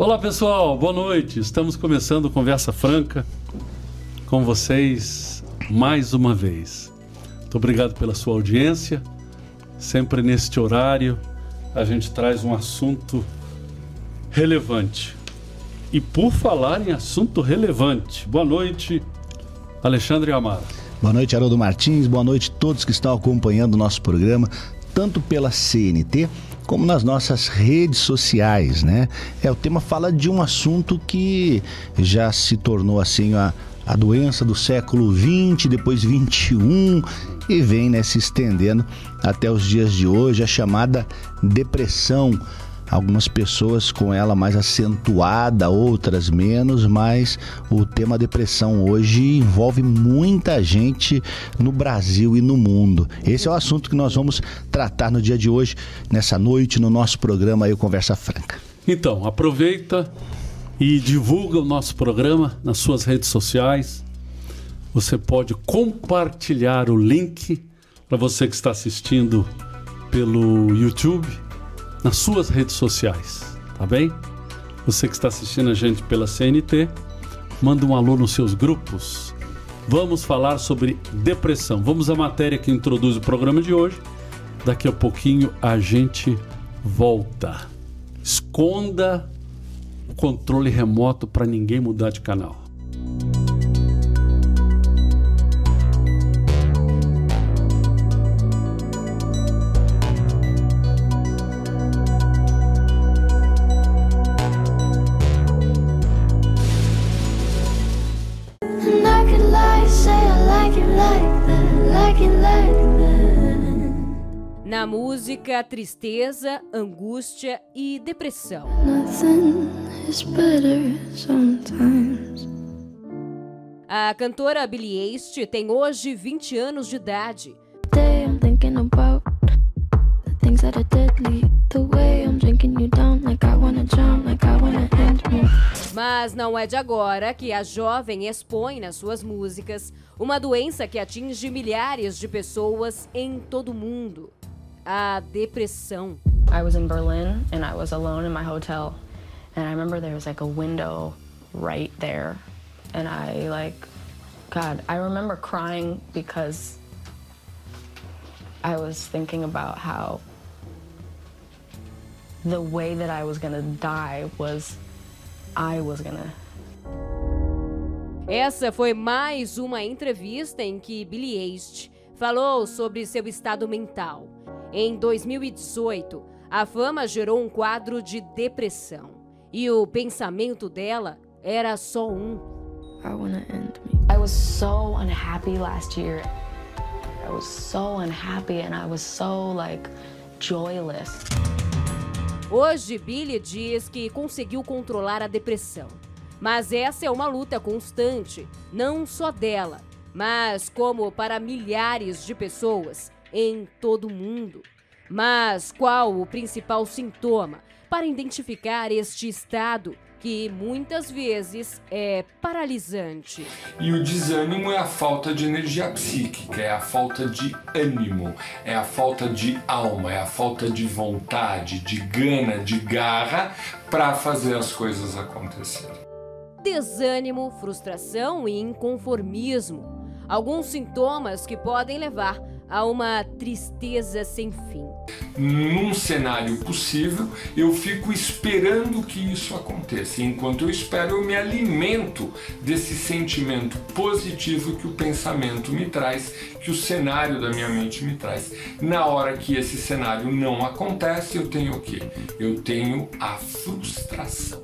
Olá pessoal, boa noite. Estamos começando Conversa Franca com vocês mais uma vez. Muito obrigado pela sua audiência. Sempre neste horário a gente traz um assunto relevante. E por falar em assunto relevante, boa noite, Alexandre Amara. Boa noite, Haroldo Martins. Boa noite a todos que estão acompanhando o nosso programa, tanto pela CNT como nas nossas redes sociais, né? É, o tema fala de um assunto que já se tornou assim a, a doença do século 20, depois 21 e vem né, se estendendo até os dias de hoje, a chamada depressão algumas pessoas com ela mais acentuada, outras menos, mas o tema depressão hoje envolve muita gente no Brasil e no mundo. Esse é o assunto que nós vamos tratar no dia de hoje, nessa noite, no nosso programa aí, Conversa Franca. Então, aproveita e divulga o nosso programa nas suas redes sociais. Você pode compartilhar o link para você que está assistindo pelo YouTube nas suas redes sociais, tá bem? Você que está assistindo a gente pela CNT, manda um alô nos seus grupos. Vamos falar sobre depressão. Vamos à matéria que introduz o programa de hoje. Daqui a pouquinho a gente volta. Esconda o controle remoto para ninguém mudar de canal. Na música, tristeza, angústia e depressão. A cantora Billie Eilish tem hoje 20 anos de idade. Mas não é de agora que a jovem expõe nas suas músicas uma doença que atinge milhares de pessoas em todo o mundo a depressão. I was in Berlin and I was alone in my hotel and I remember there was like a window right there and I like god, I remember crying because I was thinking about how the way that I was going to die was I was going to Essa foi mais uma entrevista em que Billie Eilish falou sobre seu estado mental. Em 2018, a fama gerou um quadro de depressão. E o pensamento dela era só um. I wanna end me. I was so unhappy last year. I was so unhappy and I was so like joyless. Hoje, Billy diz que conseguiu controlar a depressão. Mas essa é uma luta constante, não só dela, mas como para milhares de pessoas em todo o mundo. Mas qual o principal sintoma para identificar este estado que muitas vezes é paralisante? E o desânimo é a falta de energia psíquica, é a falta de ânimo, é a falta de alma, é a falta de vontade, de gana, de garra para fazer as coisas acontecerem. Desânimo, frustração e inconformismo. Alguns sintomas que podem levar a uma tristeza sem fim. Num cenário possível, eu fico esperando que isso aconteça. Enquanto eu espero, eu me alimento desse sentimento positivo que o pensamento me traz, que o cenário da minha mente me traz. Na hora que esse cenário não acontece, eu tenho o quê? Eu tenho a frustração.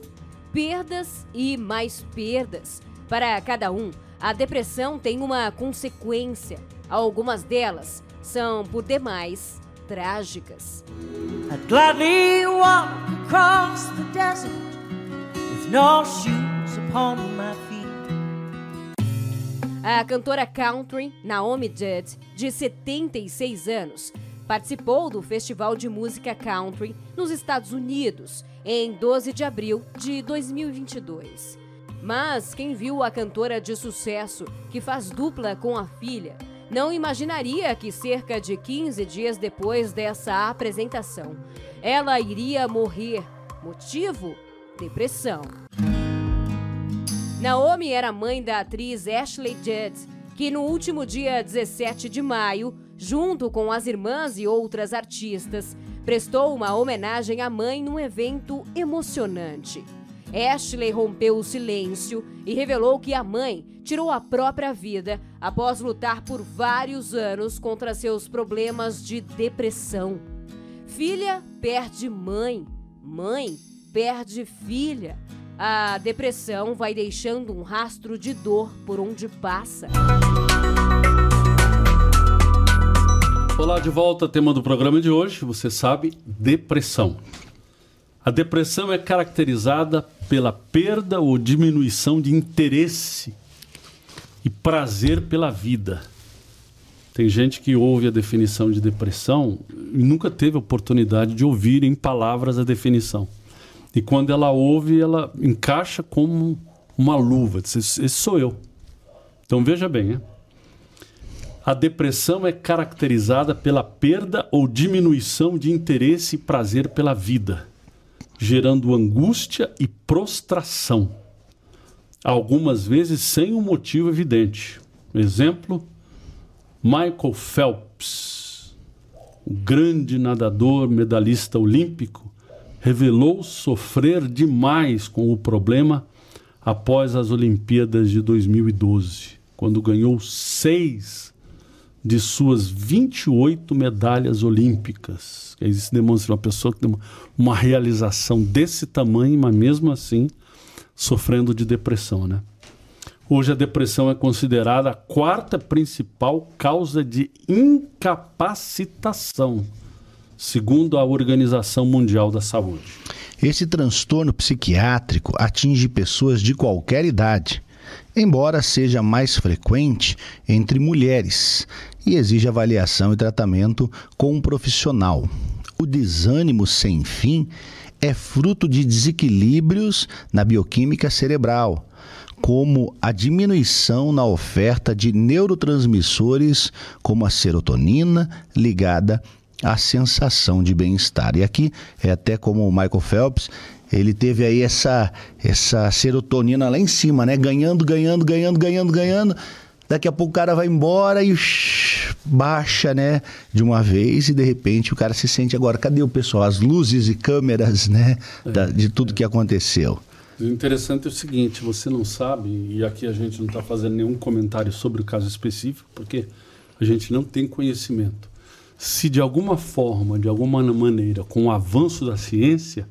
Perdas e mais perdas. Para cada um, a depressão tem uma consequência Algumas delas são por demais trágicas. I'd gladly walk across the desert with no shoes upon my feet. A cantora country Naomi Judd, de 76 anos, participou do Festival de Música Country nos Estados Unidos em 12 de abril de 2022. Mas quem viu a cantora de sucesso, que faz dupla com a filha, não imaginaria que cerca de 15 dias depois dessa apresentação, ela iria morrer. Motivo? depressão. Naomi era mãe da atriz Ashley Judd, que no último dia 17 de maio, junto com as irmãs e outras artistas, prestou uma homenagem à mãe num evento emocionante. Ashley rompeu o silêncio e revelou que a mãe tirou a própria vida após lutar por vários anos contra seus problemas de depressão. Filha perde mãe, mãe perde filha. A depressão vai deixando um rastro de dor por onde passa. Olá, de volta, tema do programa de hoje, você sabe, depressão. A depressão é caracterizada pela perda ou diminuição de interesse e prazer pela vida. Tem gente que ouve a definição de depressão e nunca teve oportunidade de ouvir em palavras a definição. E quando ela ouve, ela encaixa como uma luva. Diz, Esse sou eu. Então veja bem, né? A depressão é caracterizada pela perda ou diminuição de interesse e prazer pela vida, gerando angústia e prostração, algumas vezes sem um motivo evidente. Exemplo: Michael Phelps, o grande nadador medalhista olímpico, revelou sofrer demais com o problema após as Olimpíadas de 2012, quando ganhou seis de suas 28 medalhas olímpicas. Isso demonstra uma pessoa que tem uma, realização desse tamanho, mas mesmo assim sofrendo de depressão, né? Hoje a depressão é considerada a quarta principal causa de incapacitação, segundo a Organização Mundial da Saúde. Esse transtorno psiquiátrico atinge pessoas de qualquer idade, embora seja mais frequente entre mulheres e exige avaliação e tratamento com um profissional. O desânimo sem fim é fruto de desequilíbrios na bioquímica cerebral, como a diminuição na oferta de neurotransmissores como a serotonina ligada à sensação de bem-estar. E aqui é até como o Michael Phelps, ele teve aí essa essa serotonina lá em cima, né? Ganhando, ganhando, ganhando, ganhando, ganhando. Daqui a pouco o cara vai embora e shh, baixa, né? De uma vez e de repente o cara se sente agora. Cadê o pessoal? As luzes e câmeras, né? Da, de tudo que aconteceu. O interessante é o seguinte: você não sabe, e aqui a gente não está fazendo nenhum comentário sobre o caso específico, porque a gente não tem conhecimento. Se de alguma forma, de alguma maneira, com o avanço da ciência,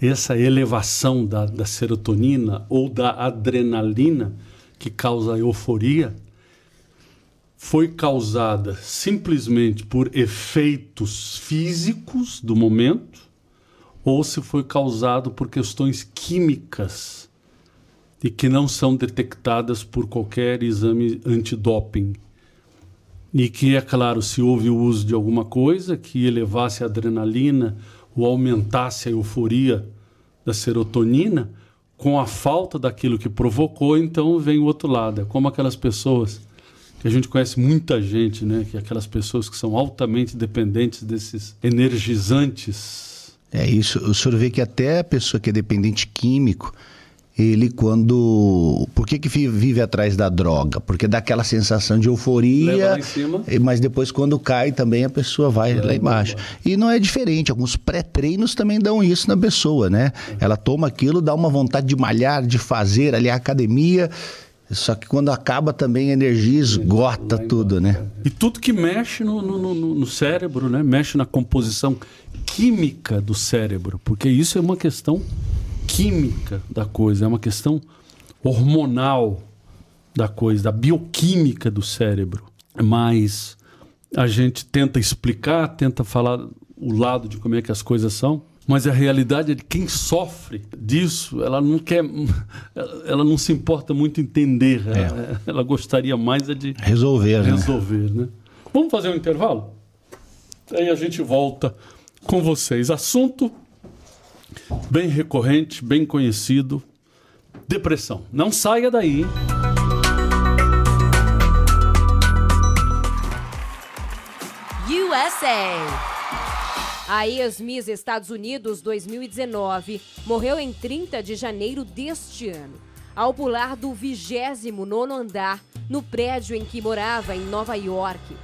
essa elevação da, da serotonina ou da adrenalina que causa euforia foi causada simplesmente por efeitos físicos do momento ou se foi causado por questões químicas e que não são detectadas por qualquer exame antidoping. E que, é claro, se houve o uso de alguma coisa que elevasse a adrenalina ou aumentasse a euforia da serotonina, com a falta daquilo que provocou, então vem o outro lado. É como aquelas pessoas que a gente conhece muita gente, né? Que é aquelas pessoas que são altamente dependentes desses energizantes. É isso. O senhor vê que até a pessoa que é dependente químico, ele quando. Por que, que vi- vive atrás da droga? Porque dá aquela sensação de Leva euforia. Mas depois, quando cai, também a pessoa vai lá lá embaixo. E não é diferente. Alguns pré-treinos também dão isso na pessoa, né? Ela toma aquilo, dá uma vontade de malhar, de fazer ali a academia. Só que quando acaba também a energia esgota tudo, né? E tudo que mexe no, no, no- no cérebro, né? Mexe na composição química do cérebro, porque isso é uma questão química da coisa, é uma questão hormonal da coisa, da bioquímica do cérebro. Mas a gente tenta explicar, tenta falar o lado de como é que as coisas são, mas a realidade é de quem sofre disso, ela não quer, ela não se importa muito entender, ela, ela gostaria mais é de Resolver, né? resolver, né? Vamos fazer um intervalo? Aí a gente volta com vocês. Assunto bem recorrente, bem conhecido: depressão. Não saia daí. USA. A ex-Miss Estados Unidos 2019 morreu em 30 de janeiro deste ano, ao pular do 29º andar no prédio em que morava em Nova York.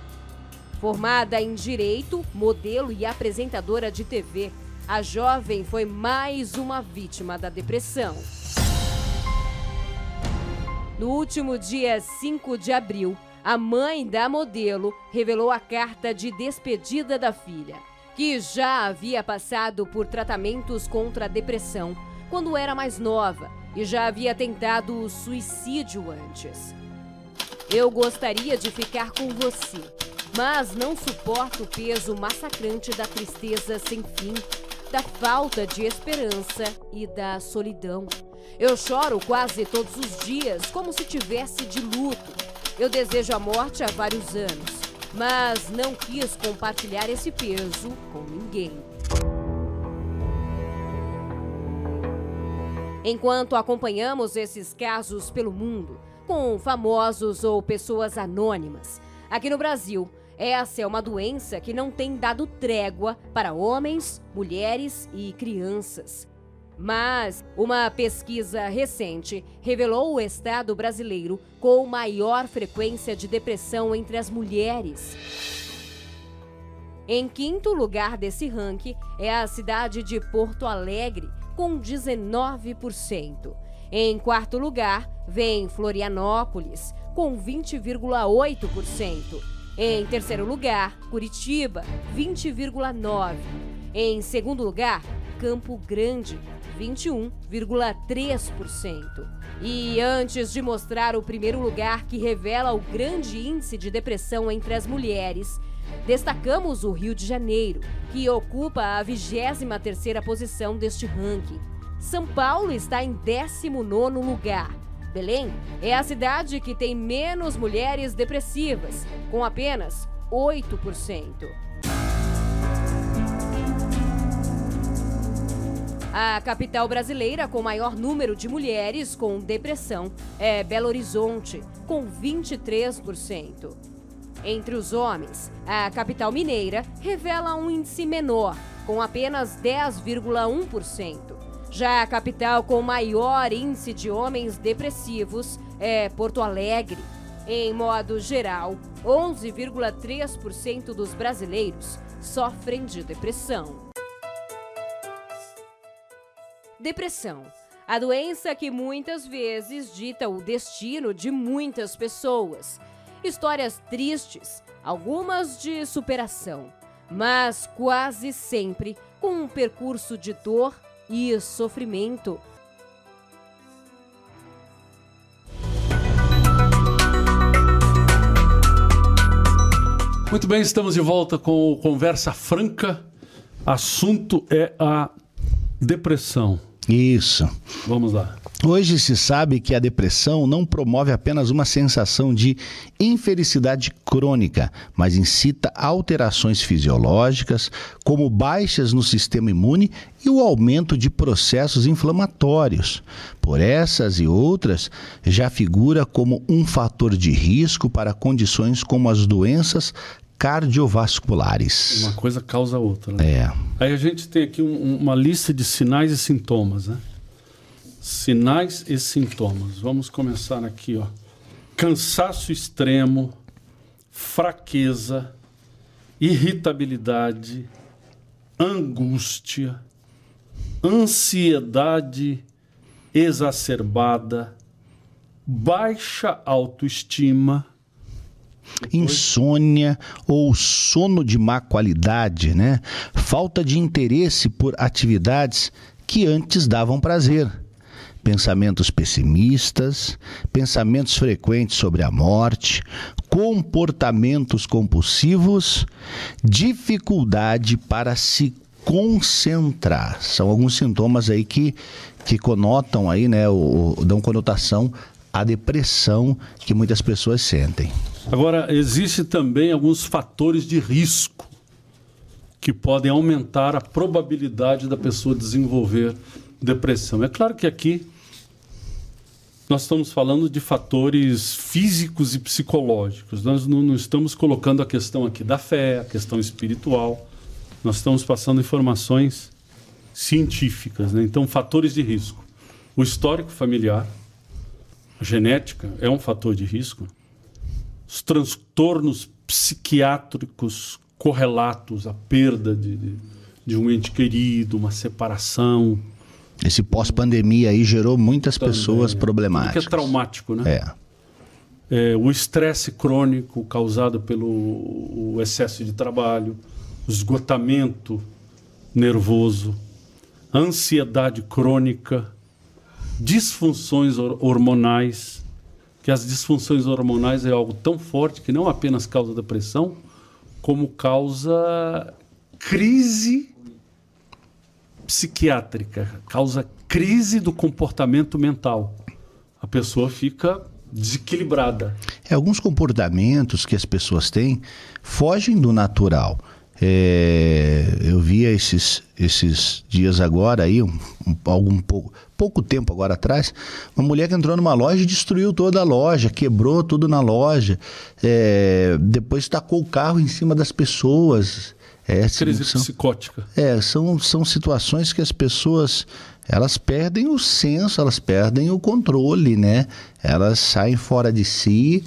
Formada em Direito, modelo e apresentadora de TV, a jovem foi mais uma vítima da depressão. No último dia 5 de abril, a mãe da modelo revelou a carta de despedida da filha que já havia passado por tratamentos contra a depressão quando era mais nova e já havia tentado o suicídio antes. Eu gostaria de ficar com você, mas não suporto o peso massacrante da tristeza sem fim, da falta de esperança e da solidão. Eu choro quase todos os dias, como se tivesse de luto. Eu desejo a morte há vários anos mas não quis compartilhar esse peso com ninguém. Enquanto acompanhamos esses casos pelo mundo, com famosos ou pessoas anônimas, aqui no Brasil, essa é uma doença que não tem dado trégua para homens, mulheres e crianças. Mas uma pesquisa recente revelou o estado brasileiro com maior frequência de depressão entre as mulheres. Em quinto lugar desse ranking é a cidade de Porto Alegre, com 19%. Em quarto lugar vem Florianópolis, com 20,8%. Em terceiro lugar, Curitiba, 20,9%. Em segundo lugar, Campo Grande, 21,3%. E antes de mostrar o primeiro lugar que revela o grande índice de depressão entre as mulheres, destacamos o Rio de Janeiro, que ocupa a 23ª posição deste ranking. São Paulo está em 19º lugar. Belém é a cidade que tem menos mulheres depressivas, com apenas 8%. A capital brasileira com maior número de mulheres com depressão é Belo Horizonte, com 23%. Entre os homens, a capital mineira revela um índice menor, com apenas 10,1%. Já a capital com maior índice de homens depressivos é Porto Alegre. Em modo geral, 11,3% dos brasileiros sofrem de depressão. Depressão. A doença que muitas vezes dita o destino de muitas pessoas. Histórias tristes, algumas de superação, mas quase sempre com um percurso de dor e sofrimento. Muito bem, estamos de volta com o Conversa Franca. Assunto é a depressão. Isso. Vamos lá. Hoje se sabe que a depressão não promove apenas uma sensação de infelicidade crônica, mas incita alterações fisiológicas, como baixas no sistema imune e o aumento de processos inflamatórios. Por essas e outras, já figura como um fator de risco para condições como as doenças cardiovasculares. Uma coisa causa outra. Né? É. Aí a gente tem aqui um, uma lista de sinais e sintomas, né? Sinais e sintomas. Vamos começar aqui, ó. Cansaço extremo, fraqueza, irritabilidade, angústia, ansiedade exacerbada, baixa autoestima, insônia ou sono de má qualidade, né? Falta de interesse por atividades que antes davam prazer. Pensamentos pessimistas, pensamentos frequentes sobre a morte, comportamentos compulsivos, dificuldade para se concentrar. São alguns sintomas aí que, que conotam aí, né, dão conotação à depressão que muitas pessoas sentem. Agora, existe também alguns fatores de risco que podem aumentar a probabilidade da pessoa desenvolver depressão. É claro que aqui nós estamos falando de fatores físicos e psicológicos. Nós não, não, estamos colocando a questão aqui da fé, a questão espiritual. Nós estamos passando informações científicas, né? Então, fatores de risco. O histórico familiar, a genética é um fator de risco. Os transtornos psiquiátricos correlatos à perda de, de, de um ente querido, uma separação. Esse pós-pandemia aí gerou muitas Também, pessoas é. problemáticas. Que é traumático, né? É. É, o estresse crônico causado pelo excesso de trabalho, o esgotamento nervoso, ansiedade crônica, disfunções hor- hormonais, que as disfunções hormonais é algo tão forte que não apenas causa depressão, como causa crise psiquiátrica, causa crise do comportamento mental. A pessoa fica desequilibrada. É, alguns comportamentos que as pessoas têm fogem do natural. É, eu via esses, esses dias agora aí, um, um, algum pouco, pouco tempo agora atrás, uma mulher que entrou numa loja e destruiu toda a loja, quebrou tudo na loja, é, depois tacou o carro em cima das pessoas. É, Crise são, psicótica. é, são, são situações que as pessoas elas perdem o senso, elas perdem o controle, né? Elas saem fora de si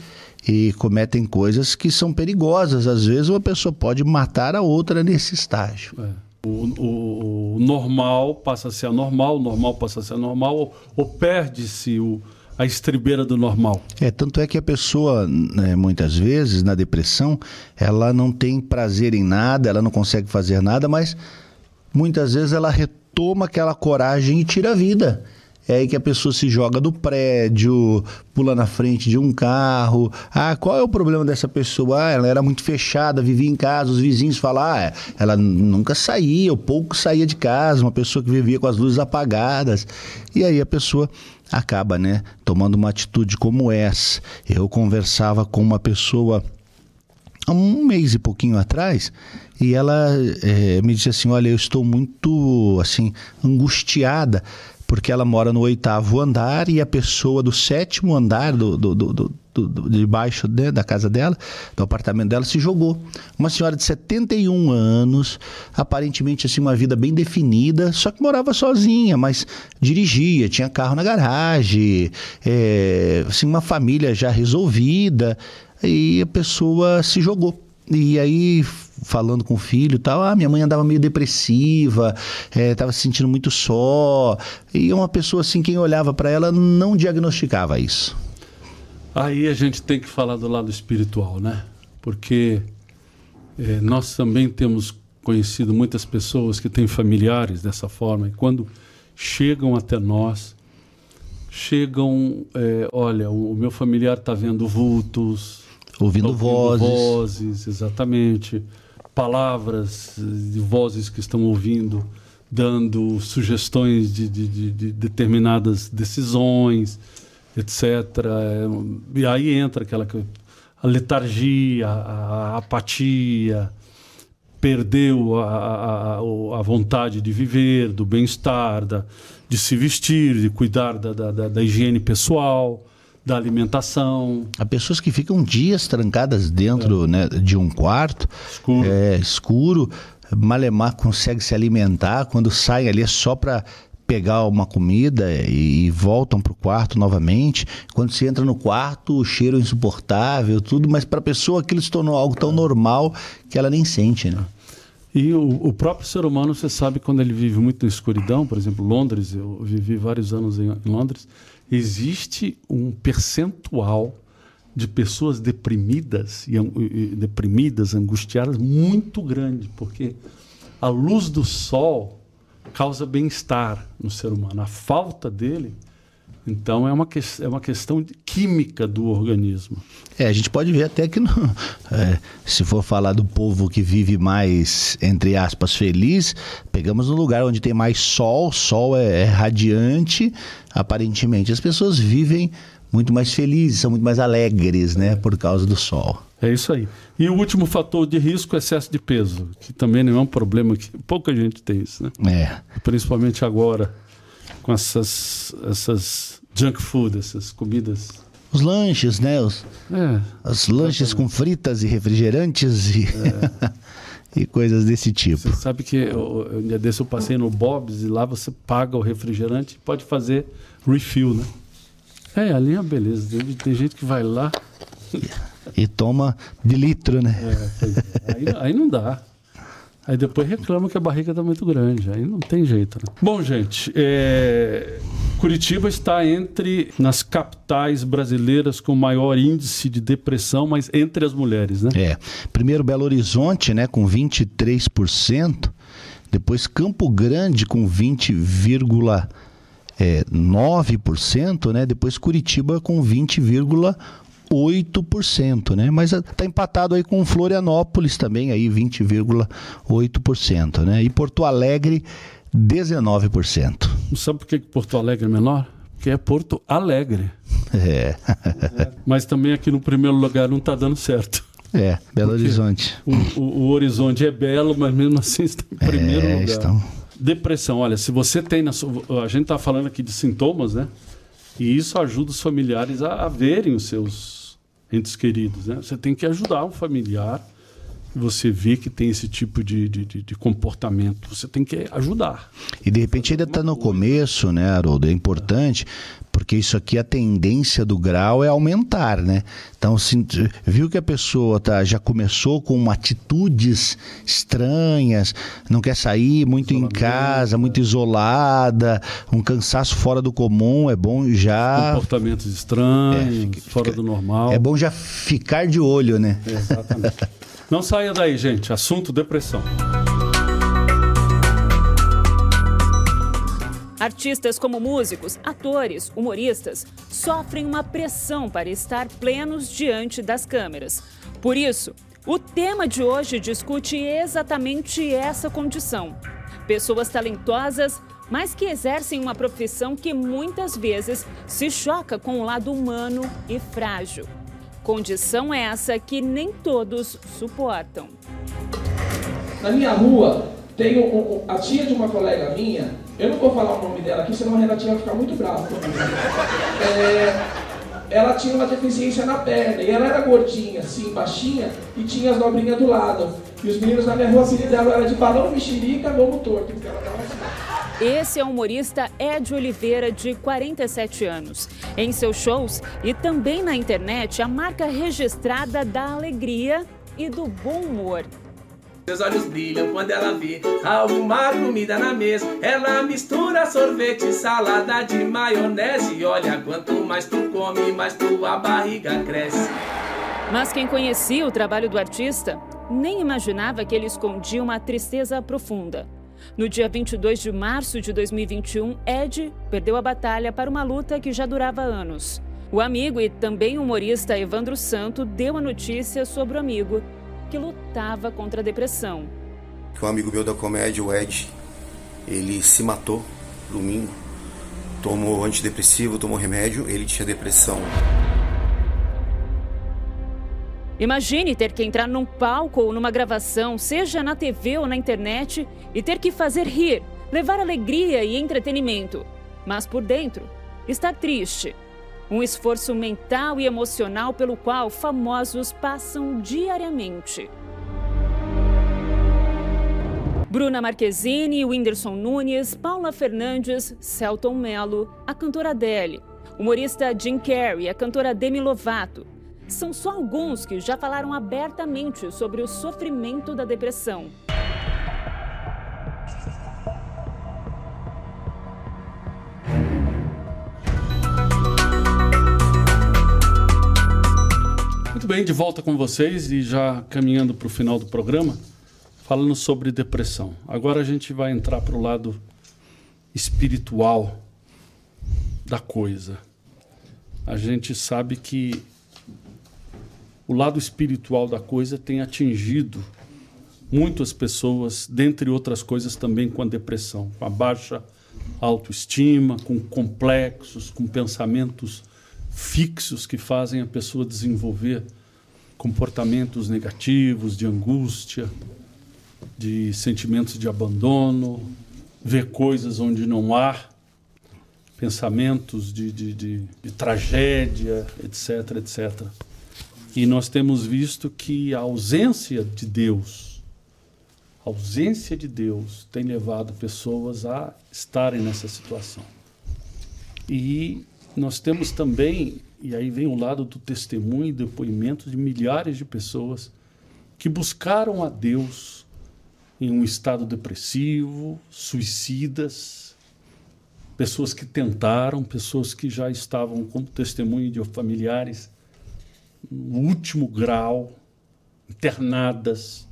e cometem coisas que são perigosas. Às vezes uma pessoa pode matar a outra nesse estágio. É. O, o- o normal passa a ser anormal, o normal passa a ser anormal, ou, ou perde-se o- a estribeira do normal. É, tanto é que a pessoa, né, muitas vezes, na depressão, ela não tem prazer em nada, ela não consegue fazer nada, mas muitas vezes ela retoma aquela coragem e tira a vida. É aí que a pessoa se joga do prédio, pula na frente de um carro. Ah, qual é o problema dessa pessoa? Ah, ela era muito fechada, vivia em casa, os vizinhos falam, ah, é, ela nunca saía, ou pouco saía de casa, uma pessoa que vivia com as luzes apagadas. E aí a pessoa acaba, né, tomando uma atitude como essa. Eu conversava com uma pessoa há um mês e pouquinho atrás e ela eh, me disse assim olha eu estou muito assim angustiada porque ela mora no oitavo andar e a pessoa do sétimo andar do, do, do, do- de baixo da casa dela, do apartamento dela, se jogou. Uma senhora de 71 anos, aparentemente assim uma vida bem definida, só que morava sozinha, mas dirigia, tinha carro na garagem, eh, assim uma família já resolvida e a pessoa se jogou. E aí, falando com o filho e tal, ah, minha mãe andava meio depressiva, estava se sentindo muito só. E uma pessoa assim, quem olhava para ela não diagnosticava isso. Aí a gente tem que falar do lado espiritual, né? Porque eh, nós também temos conhecido muitas pessoas que têm familiares dessa forma e quando chegam até nós, chegam, eh, olha, o, o meu familiar está vendo vultos, Ouvindo Ouvindo vozes. vozes, exatamente. Palavras de vozes que estão ouvindo, dando sugestões de, de- de- de determinadas decisões, etc. E aí entra aquela que- a letargia, a, apatia, perdeu a, a- a- vontade de viver, do bem-estar, de se vestir, de cuidar da- da- da- da higiene pessoal, da alimentação. Há pessoas que ficam dias trancadas dentro né, de um quarto, Escuro. é, escuro, malemar consegue se alimentar, quando saem ali é só para pegar uma comida e, e voltam para o quarto novamente. Quando se entra no quarto, o cheiro é insuportável, tudo, mas para a pessoa aquilo se tornou algo tão normal que ela nem sente, né? E o, o próprio ser humano, você sabe, quando ele vive muito na escuridão, por exemplo, Londres, eu vivi vários anos em, em Londres, existe um percentual de pessoas deprimidas e, e deprimidas, angustiadas, muito grande, porque a luz do sol causa bem-estar no ser humano. A falta dele, então, é uma, que, é uma questão de química do organismo. É, a gente pode ver até que, no- é, se for falar do povo que vive mais, entre aspas, feliz, pegamos no lugar onde tem mais sol, sol é, é radiante, aparentemente as pessoas vivem muito mais felizes, são muito mais alegres, né, por causa do sol. É isso aí. E o último fator de risco é excesso de peso, que também não é um problema que pouca gente tem isso, né? É, Principalmente agora com essas essas junk food, essas comidas. os lanches, né, os, É, os lanches com fritas e refrigerantes e, e coisas desse tipo. Você sabe que eu, eu, um dia desse eu passei no Bob's e lá você paga o refrigerante e pode fazer refill, né? É, ali é uma beleza. Tem, tem gente que vai lá. E toma de litro, né? É, aí, aí não dá. Aí depois reclama que a barriga está muito grande. Aí não tem jeito, né? Bom, gente, é... Curitiba está entre nas capitais brasileiras com maior índice de depressão, mas entre as mulheres, né? É. Primeiro Belo Horizonte, né, com 23%. Depois Campo Grande com 20,9%, é, 9%, né? Depois Curitiba com 20,8%, né? Mas está empatado aí com Florianópolis também, aí 20,8%, né? E Porto Alegre 19%. Sabe por que Porto Alegre é menor? Porque é Porto Alegre. É. Mas também aqui no primeiro lugar não está dando certo. É, Belo Porque Horizonte. O, o, o, horizonte é belo, mas mesmo assim está em primeiro é, lugar. Estão... Depressão, olha, se você tem na sua, a gente está falando aqui de sintomas, né? E isso ajuda os familiares a, a verem os seus entes queridos, né? Você tem que ajudar um familiar você vê que tem esse tipo de, de, de, comportamento, você tem que ajudar. E de repente ainda está no começo, né, Haroldo? É importante, porque isso aqui, a tendência do grau é aumentar, né? Então, se, viu que a pessoa tá, já começou com atitudes estranhas, não quer sair muito em casa, muito é. isolada, um cansaço fora do comum, é bom já. Comportamentos estranhos, é, fica, fora do normal. É bom já ficar de olho, né? exatamente. Não saia daí, gente. Assunto depressão. Artistas como músicos, atores, humoristas sofrem uma pressão para estar plenos diante das câmeras. Por isso, o tema de hoje discute exatamente essa condição. Pessoas talentosas, mas que exercem uma profissão que muitas vezes se choca com o lado humano e frágil. Condição essa que nem todos suportam. Na minha rua, tem um, um, a tia de uma colega minha, eu não vou falar o nome dela aqui, senão a Renatinha vai ficar muito brava comigo. É, ela tinha uma deficiência na perna, e ela era gordinha, assim, baixinha, e tinha as dobrinhas do lado. E os meninos na minha rua, assim, dela era de balão, mexerica, lobo torto, porque ela tava assim. Esse é o humorista Ed Oliveira, de 47 anos. Em seus shows e também na internet, a marca registrada da alegria e do bom humor. Seus olhos brilham quando ela vê alguma comida na mesa. Ela mistura sorvete, salada de maionese. Olha, quanto mais tu come, mais tua barriga cresce. Mas quem conhecia o trabalho do artista nem imaginava que ele escondia uma tristeza profunda. No dia 22 de março de 2021, Ed perdeu a batalha para uma luta que já durava anos. O amigo e também humorista Evandro Santo deu a notícia sobre o amigo que lutava contra a depressão. Um amigo meu da comédia, o Ed, ele se matou domingo, tomou antidepressivo, tomou remédio, ele tinha depressão. Imagine ter que entrar num palco ou numa gravação, seja na TV ou na internet, e ter que fazer rir, levar alegria e entretenimento. Mas por dentro, estar triste. Um esforço mental e emocional pelo qual famosos passam diariamente. Bruna Marquezine, Whindersson Nunes, Paula Fernandes, Celton Mello, a cantora Adele, humorista Jim Carrey, a cantora Demi Lovato, são só alguns que já falaram abertamente sobre o sofrimento da depressão. Muito bem, de volta com vocês e já caminhando para o final do programa, falando sobre depressão. Agora a gente vai entrar para o lado espiritual da coisa. A gente sabe que o lado espiritual da coisa tem atingido muitas pessoas, dentre outras coisas também com a depressão, com a baixa autoestima, com complexos, com pensamentos fixos que fazem a pessoa desenvolver comportamentos negativos, de angústia, de sentimentos de abandono, ver coisas onde não há, pensamentos de, de, de, de tragédia, etc, etc. E nós temos visto que a ausência de Deus A ausência de Deus tem levado pessoas a estarem nessa situação. E nós temos também, e aí vem o lado do testemunho e depoimento de milhares de pessoas que buscaram a Deus em um estado depressivo, suicidas, pessoas que tentaram, pessoas que já estavam como testemunho de familiares no último grau, internadas,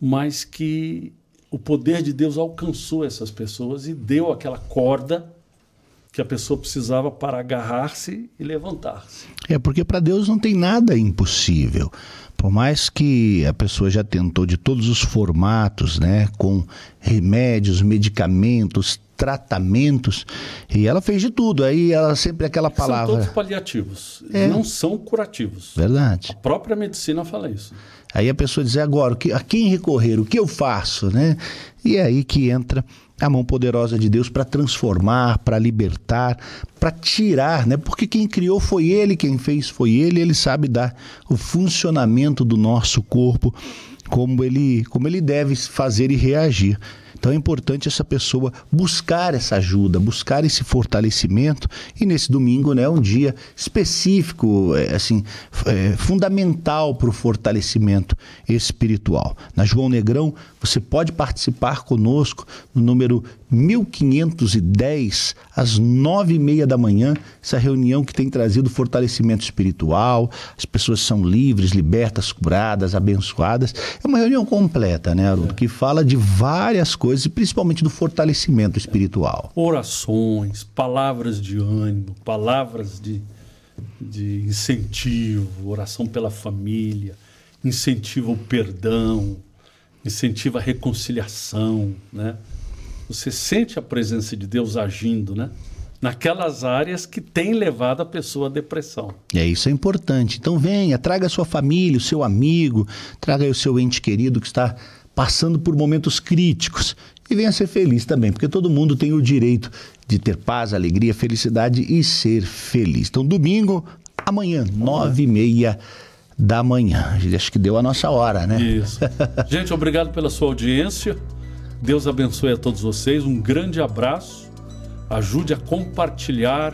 mas que o poder de Deus alcançou essas pessoas e deu aquela corda que a pessoa precisava para agarrar-se e levantar-se. É porque para Deus não tem nada impossível. Por mais que a pessoa já tentou de todos os formatos, né, com remédios, medicamentos, tratamentos, e ela fez de tudo. Aí ela sempre aquela palavra. São todos paliativos, é. não são curativos. Verdade. A própria medicina fala isso. Aí a pessoa diz agora, a quem recorrer, o que eu faço, né? E é aí que entra a mão poderosa de Deus para transformar, para libertar, para tirar, né? Porque quem criou foi ele, quem fez foi ele, ele sabe dar o funcionamento do nosso corpo como ele, como ele deve fazer e reagir. Então é importante essa pessoa buscar essa ajuda, buscar esse fortalecimento. E nesse domingo, né, um dia específico, é, assim, é, fundamental para o fortalecimento espiritual. Na João Negrão, você pode participar conosco no número 1510, às nove e meia da manhã, essa reunião que tem trazido fortalecimento espiritual, as pessoas são livres, libertas, curadas, abençoadas. É uma reunião completa, né, Haroldo, que fala de várias coisas, principalmente do fortalecimento espiritual. Orações, palavras de ânimo, palavras de, de incentivo, oração pela família, incentiva o perdão, incentiva a reconciliação, né? Você sente a presença de Deus agindo, né? Naquelas áreas que tem levado a pessoa à depressão. É, isso é importante. Então venha, traga a sua família, o seu amigo, traga o seu ente querido que está passando por momentos críticos. E venha ser feliz também, porque todo mundo tem o direito de ter paz, alegria, felicidade e ser feliz. Então, domingo, amanhã, nove e meia da manhã. Acho que deu a nossa hora, né? Isso. Gente, obrigado pela sua audiência. Deus abençoe a todos vocês. Um grande abraço. Ajude a compartilhar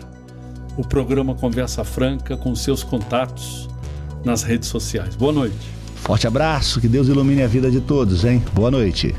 o programa Conversa Franca com seus contatos nas redes sociais. Boa noite. Forte abraço, que Deus ilumine a vida de todos, hein? Boa noite.